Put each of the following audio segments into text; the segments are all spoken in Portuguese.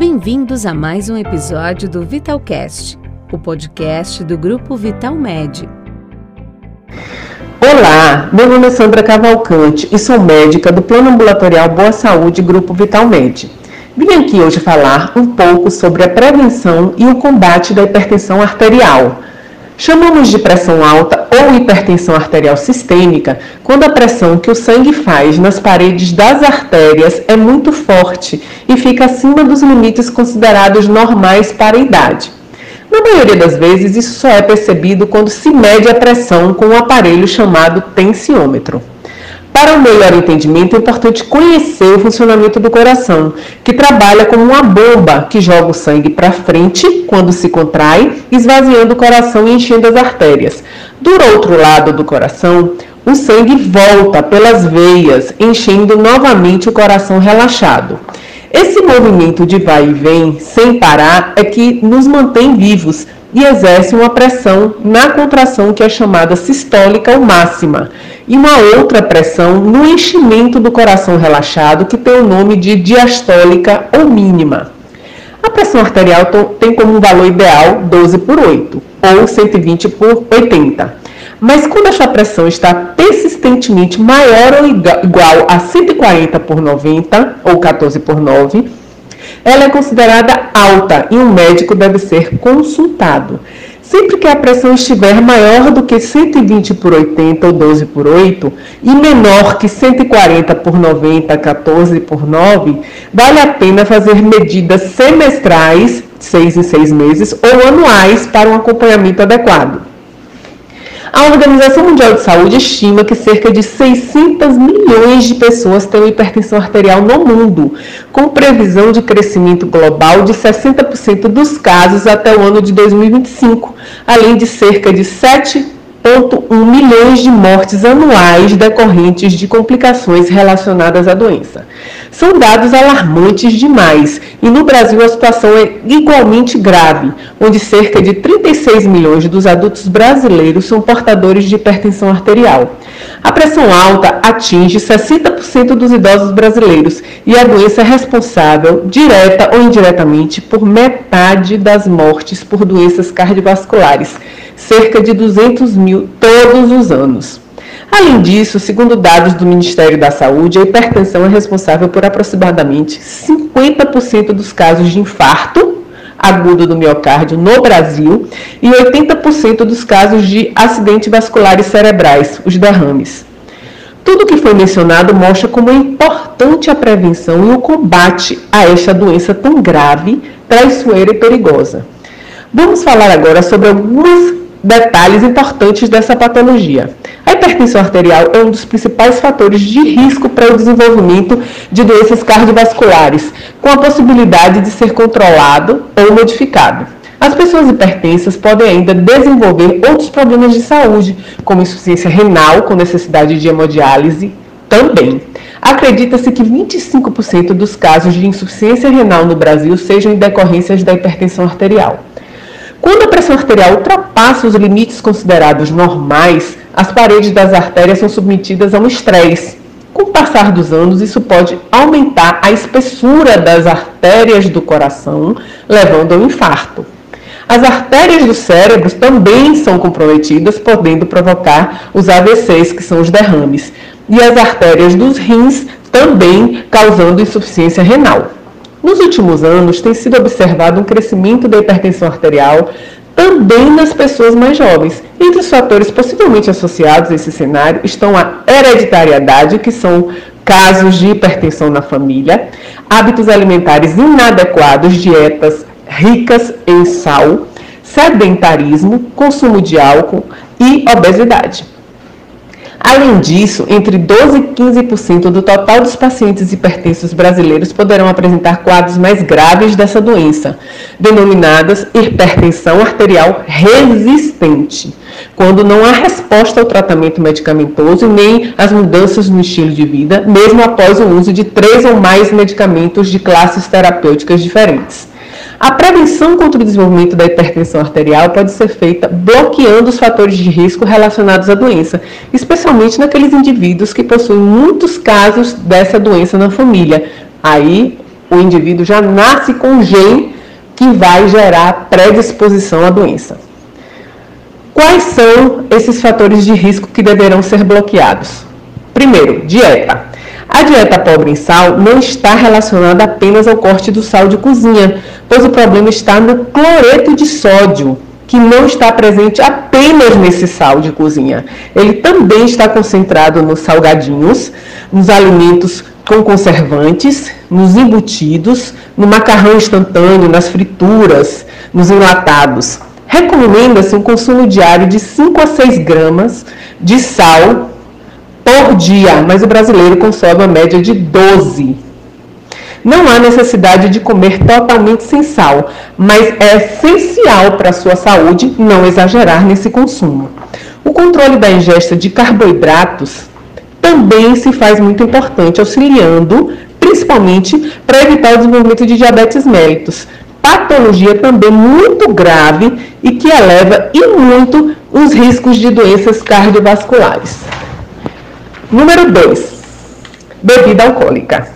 Bem-vindos a mais um episódio do Vitalcast, o podcast do grupo Vitalmed. Olá, meu nome é Sandra Cavalcante e sou médica do Plano Ambulatorial Boa Saúde Grupo Vitalmed. Vim aqui hoje falar um pouco sobre a prevenção e o combate da hipertensão arterial Chamamos de pressão alta ou hipertensão arterial sistêmica quando a pressão que o sangue faz nas paredes das artérias é muito forte e fica acima dos limites considerados normais para a idade. Na maioria das vezes, isso só é percebido quando se mede a pressão com um aparelho chamado tensiômetro. Para um melhor entendimento, é importante conhecer o funcionamento do coração, que trabalha como uma bomba que joga o sangue para frente quando se contrai, esvaziando o coração e enchendo as artérias. Do outro lado do coração, o sangue volta pelas veias, enchendo novamente o coração relaxado. Esse movimento de vai e vem, sem parar, é que nos mantém vivos e exerce uma pressão na contração que é chamada sistólica ou máxima e uma outra pressão no enchimento do coração relaxado, que tem o nome de diastólica ou mínima. A pressão arterial tem como valor ideal 12 por 8 ou 120 por 80. Mas quando essa pressão está persistentemente maior ou igual a 140 por 90 ou 14 por 9, ela é considerada alta e um médico deve ser consultado. Sempre que a pressão estiver maior do que 120 por 80 ou 12 por 8 e menor que 140 por 90, 14 por 9, vale a pena fazer medidas semestrais, 6 em 6 meses, ou anuais para um acompanhamento adequado. A Organização Mundial de Saúde estima que cerca de 600 milhões de pessoas têm hipertensão arterial no mundo, com previsão de crescimento global de 60% dos casos até o ano de 2025, além de cerca de 7 1,1 milhões de mortes anuais decorrentes de complicações relacionadas à doença. São dados alarmantes demais e no Brasil a situação é igualmente grave, onde cerca de 36 milhões dos adultos brasileiros são portadores de hipertensão arterial. A pressão alta atinge 60% dos idosos brasileiros e a doença é responsável, direta ou indiretamente, por metade das mortes por doenças cardiovasculares cerca de 200 mil todos os anos. Além disso, segundo dados do Ministério da Saúde, a hipertensão é responsável por aproximadamente 50% dos casos de infarto agudo do miocárdio no Brasil e 80% dos casos de acidentes vasculares cerebrais, os derrames. Tudo que foi mencionado mostra como é importante a prevenção e o combate a esta doença tão grave, traiçoeira e perigosa. Vamos falar agora sobre algumas detalhes importantes dessa patologia. Hipertensão arterial é um dos principais fatores de risco para o desenvolvimento de doenças cardiovasculares, com a possibilidade de ser controlado ou modificado. As pessoas hipertensas podem ainda desenvolver outros problemas de saúde, como insuficiência renal com necessidade de hemodiálise também. Acredita-se que 25% dos casos de insuficiência renal no Brasil sejam em decorrências da hipertensão arterial. Quando a pressão arterial ultrapassa os limites considerados normais, as paredes das artérias são submetidas a um estresse. Com o passar dos anos, isso pode aumentar a espessura das artérias do coração, levando ao infarto. As artérias do cérebro também são comprometidas, podendo provocar os AVCs, que são os derrames, e as artérias dos rins também causando insuficiência renal. Nos últimos anos, tem sido observado um crescimento da hipertensão arterial também nas pessoas mais jovens. Entre os fatores possivelmente associados a esse cenário estão a hereditariedade, que são casos de hipertensão na família, hábitos alimentares inadequados, dietas ricas em sal, sedentarismo, consumo de álcool e obesidade. Além disso, entre 12% e 15% do total dos pacientes hipertensos brasileiros poderão apresentar quadros mais graves dessa doença, denominadas hipertensão arterial resistente, quando não há resposta ao tratamento medicamentoso nem às mudanças no estilo de vida, mesmo após o uso de três ou mais medicamentos de classes terapêuticas diferentes. A prevenção contra o desenvolvimento da hipertensão arterial pode ser feita bloqueando os fatores de risco relacionados à doença, especialmente naqueles indivíduos que possuem muitos casos dessa doença na família. Aí o indivíduo já nasce com gene que vai gerar predisposição à doença. Quais são esses fatores de risco que deverão ser bloqueados? Primeiro, dieta. A dieta pobre em sal não está relacionada apenas ao corte do sal de cozinha, pois o problema está no cloreto de sódio, que não está presente apenas nesse sal de cozinha. Ele também está concentrado nos salgadinhos, nos alimentos com conservantes, nos embutidos, no macarrão instantâneo, nas frituras, nos enlatados. Recomenda-se um consumo diário de 5 a 6 gramas de sal por dia, mas o brasileiro consome uma média de 12 não há necessidade de comer totalmente sem sal, mas é essencial para a sua saúde não exagerar nesse consumo. O controle da ingesta de carboidratos também se faz muito importante, auxiliando principalmente para evitar o desenvolvimento de diabetes mellitus, patologia também muito grave e que eleva e muito os riscos de doenças cardiovasculares. Número 2. Bebida alcoólica.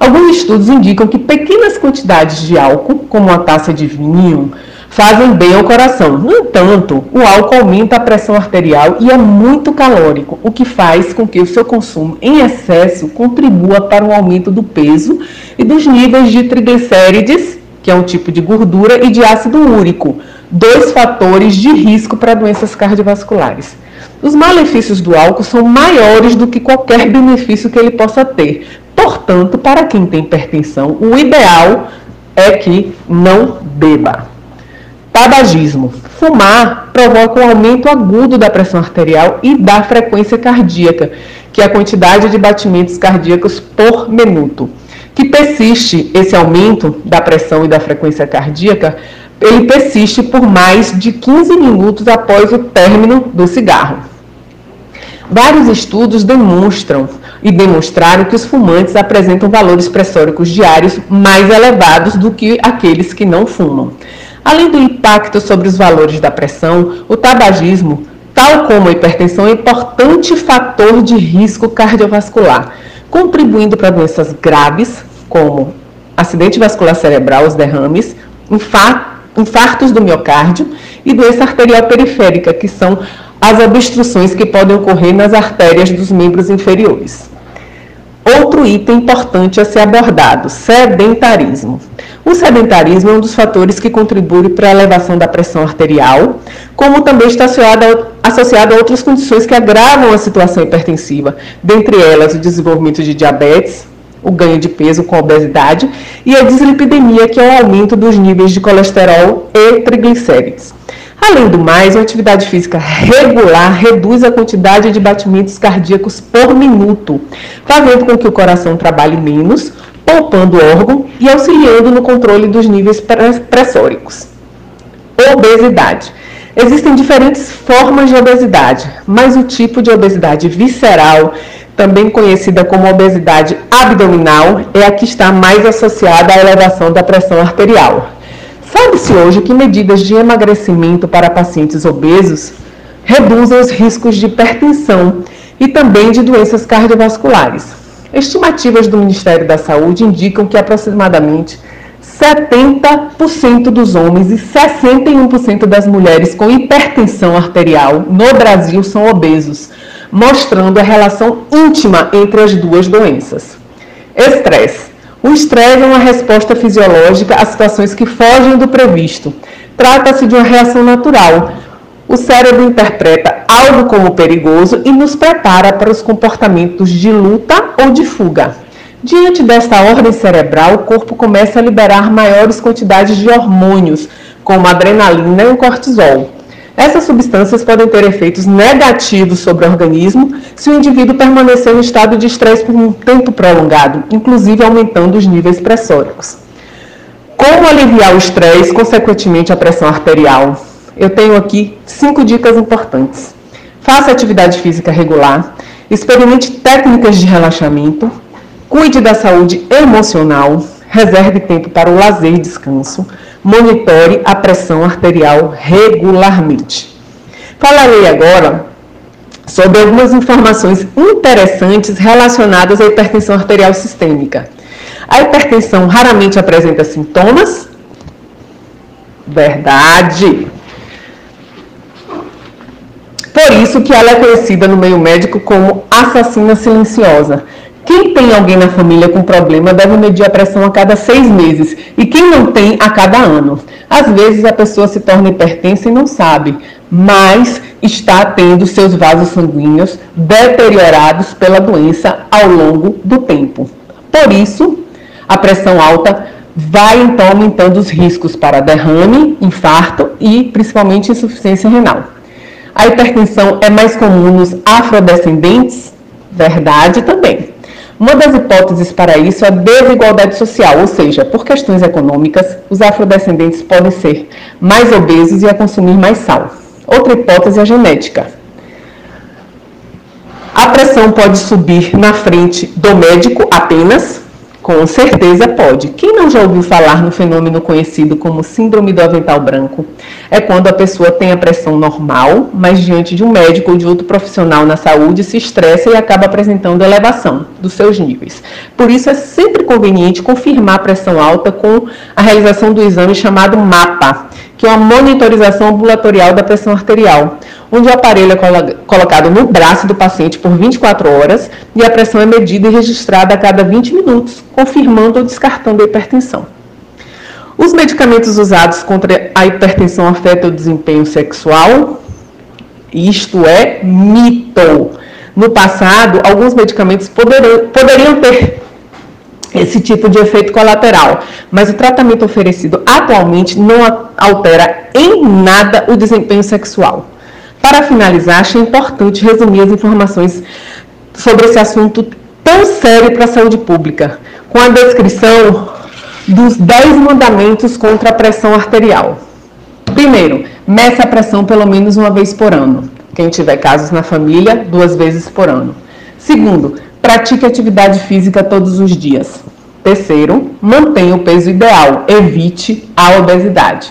Alguns estudos indicam que pequenas quantidades de álcool, como uma taça de vinho, fazem bem ao coração. No entanto, o álcool aumenta a pressão arterial e é muito calórico, o que faz com que o seu consumo em excesso contribua para o aumento do peso e dos níveis de triglicérides, que é um tipo de gordura, e de ácido úrico, dois fatores de risco para doenças cardiovasculares. Os malefícios do álcool são maiores do que qualquer benefício que ele possa ter, Portanto, para quem tem hipertensão, o ideal é que não beba. Tabagismo. Fumar provoca um aumento agudo da pressão arterial e da frequência cardíaca, que é a quantidade de batimentos cardíacos por minuto. Que persiste esse aumento da pressão e da frequência cardíaca, ele persiste por mais de 15 minutos após o término do cigarro. Vários estudos demonstram e demonstraram que os fumantes apresentam valores pressóricos diários mais elevados do que aqueles que não fumam. Além do impacto sobre os valores da pressão, o tabagismo, tal como a hipertensão, é um importante fator de risco cardiovascular, contribuindo para doenças graves, como acidente vascular cerebral, os derrames, infartos do miocárdio e doença arterial periférica, que são as obstruções que podem ocorrer nas artérias dos membros inferiores. Outro item importante a ser abordado: sedentarismo. O sedentarismo é um dos fatores que contribui para a elevação da pressão arterial, como também está associado a outras condições que agravam a situação hipertensiva, dentre elas o desenvolvimento de diabetes, o ganho de peso com obesidade e a dislipidemia, que é o aumento dos níveis de colesterol e triglicérides. Além do mais, uma atividade física regular reduz a quantidade de batimentos cardíacos por minuto, fazendo com que o coração trabalhe menos, poupando órgão e auxiliando no controle dos níveis pressóricos. Obesidade. Existem diferentes formas de obesidade, mas o tipo de obesidade visceral, também conhecida como obesidade abdominal, é a que está mais associada à elevação da pressão arterial. Sabe-se hoje que medidas de emagrecimento para pacientes obesos reduzem os riscos de hipertensão e também de doenças cardiovasculares. Estimativas do Ministério da Saúde indicam que aproximadamente 70% dos homens e 61% das mulheres com hipertensão arterial no Brasil são obesos, mostrando a relação íntima entre as duas doenças. Estresse. O estresse é uma resposta fisiológica a situações que fogem do previsto. Trata-se de uma reação natural. O cérebro interpreta algo como perigoso e nos prepara para os comportamentos de luta ou de fuga. Diante desta ordem cerebral, o corpo começa a liberar maiores quantidades de hormônios, como adrenalina e cortisol. Essas substâncias podem ter efeitos negativos sobre o organismo se o indivíduo permanecer em estado de estresse por um tempo prolongado, inclusive aumentando os níveis pressóricos. Como aliviar o estresse, consequentemente a pressão arterial? Eu tenho aqui cinco dicas importantes. Faça atividade física regular, experimente técnicas de relaxamento, cuide da saúde emocional, reserve tempo para o lazer e descanso, monitore a pressão arterial regularmente. Falarei agora sobre algumas informações interessantes relacionadas à hipertensão arterial sistêmica. A hipertensão raramente apresenta sintomas? Verdade. Por isso que ela é conhecida no meio médico como assassina silenciosa. Quem tem alguém na família com problema deve medir a pressão a cada seis meses e quem não tem a cada ano. Às vezes a pessoa se torna hipertensa e não sabe, mas está tendo seus vasos sanguíneos deteriorados pela doença ao longo do tempo. Por isso, a pressão alta vai então aumentando os riscos para derrame, infarto e principalmente insuficiência renal. A hipertensão é mais comum nos afrodescendentes? Verdade também. Uma das hipóteses para isso é a desigualdade social, ou seja, por questões econômicas, os afrodescendentes podem ser mais obesos e a consumir mais sal. Outra hipótese é a genética. A pressão pode subir na frente do médico apenas, com certeza pode. Quem não já ouviu falar no fenômeno conhecido como síndrome do avental branco? É quando a pessoa tem a pressão normal, mas diante de um médico ou de outro profissional na saúde se estressa e acaba apresentando elevação dos seus níveis. Por isso é sempre conveniente confirmar a pressão alta com a realização do exame chamado MAPA, que é uma monitorização ambulatorial da pressão arterial, onde o aparelho é colocado no braço do paciente por 24 horas e a pressão é medida e registrada a cada 20 minutos, confirmando ou descartando a hipertensão. Os medicamentos usados contra a hipertensão afetam o desempenho sexual? Isto é mito. No passado, alguns medicamentos poderiam, poderiam ter esse tipo de efeito colateral. Mas o tratamento oferecido atualmente não altera em nada o desempenho sexual. Para finalizar, achei importante resumir as informações sobre esse assunto tão sério para a saúde pública, com a descrição dos 10 mandamentos contra a pressão arterial. Primeiro, meça a pressão pelo menos uma vez por ano. Quem tiver casos na família, duas vezes por ano. Segundo, pratique atividade física todos os dias. Terceiro, mantenha o peso ideal, evite a obesidade.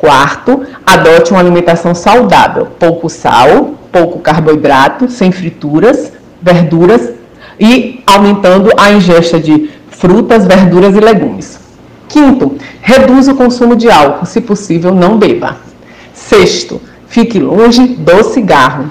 Quarto, adote uma alimentação saudável, pouco sal, pouco carboidrato, sem frituras, verduras e aumentando a ingesta de frutas, verduras e legumes. Quinto, reduza o consumo de álcool, se possível, não beba. Sexto, fique longe do cigarro.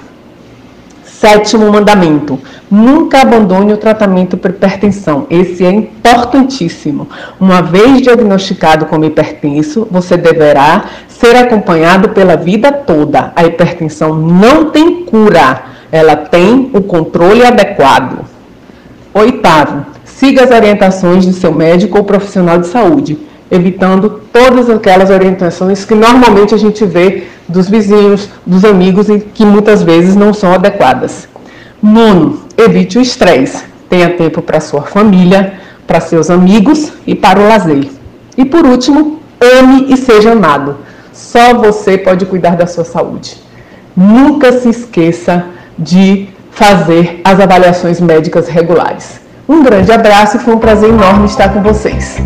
Sétimo mandamento: nunca abandone o tratamento por hipertensão. Esse é importantíssimo. Uma vez diagnosticado como hipertenso, você deverá ser acompanhado pela vida toda. A hipertensão não tem cura, ela tem o controle adequado. Oitavo, siga as orientações do seu médico ou profissional de saúde, evitando todas aquelas orientações que normalmente a gente vê dos vizinhos, dos amigos e que muitas vezes não são adequadas. Nono, evite o estresse. Tenha tempo para sua família, para seus amigos e para o lazer. E por último, ame e seja amado. Só você pode cuidar da sua saúde. Nunca se esqueça de fazer as avaliações médicas regulares. Um grande abraço e foi um prazer enorme estar com vocês.